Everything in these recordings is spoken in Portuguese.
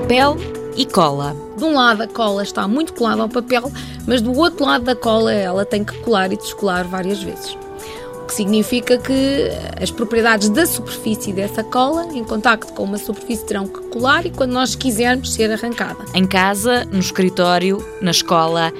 papel e cola. De um lado a cola está muito colada ao papel, mas do outro lado da cola ela tem que colar e descolar várias vezes. O que significa que as propriedades da superfície dessa cola, em contacto com uma superfície, terão que colar e quando nós quisermos ser arrancada. Em casa, no escritório, na escola,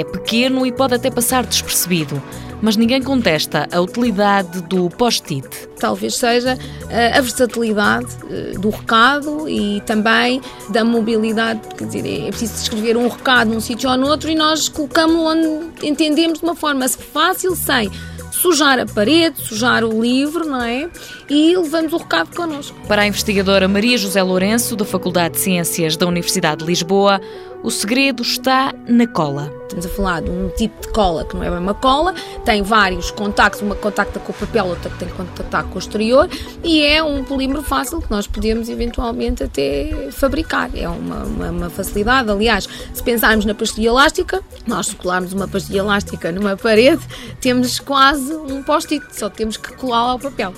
é pequeno e pode até passar despercebido mas ninguém contesta a utilidade do post-it. Talvez seja eh, a versatilidade eh, do recado e também da mobilidade, quer dizer, é preciso escrever um recado num sítio ou no outro e nós colocamos onde entendemos de uma forma fácil, sem sujar a parede, sujar o livro, não é? E levamos o recado connosco. Para a investigadora Maria José Lourenço, da Faculdade de Ciências da Universidade de Lisboa, o segredo está na cola. Estamos a falar de um tipo de cola que não é bem uma cola, tem vários contactos, uma contacta com o papel, outra que tem que contactar com o exterior e é um polímero fácil que nós podemos eventualmente até fabricar. É uma, uma, uma facilidade. Aliás, se pensarmos na pastilha elástica, nós colarmos uma pastilha elástica numa parede, temos quase um post-it, só temos que colá-la ao papel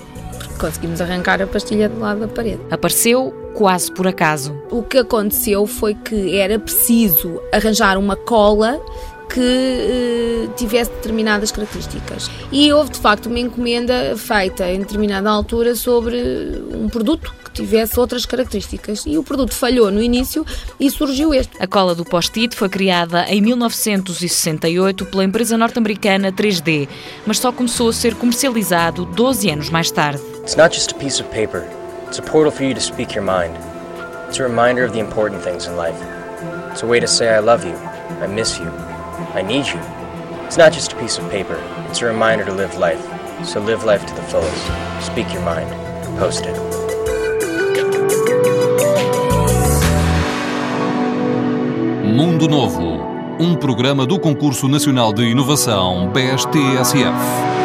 conseguimos arrancar a pastilha do lado da parede. Apareceu quase por acaso. O que aconteceu foi que era preciso arranjar uma cola que eh, tivesse determinadas características. E houve de facto uma encomenda feita em determinada altura sobre um produto que tivesse outras características. E o produto falhou no início e surgiu este. A cola do post-it foi criada em 1968 pela empresa norte-americana 3D, mas só começou a ser comercializado 12 anos mais tarde. It's not just a piece of paper. It's a portal for you to speak your mind. It's a reminder of the important things in life. It's a way to say I love you, I miss you. I need you. It's not just a piece of paper, it's a reminder to live life. So live life to the fullest. Speak your mind. Post it. Mundo Novo, um programa do Concurso Nacional de Inovação BSTSF.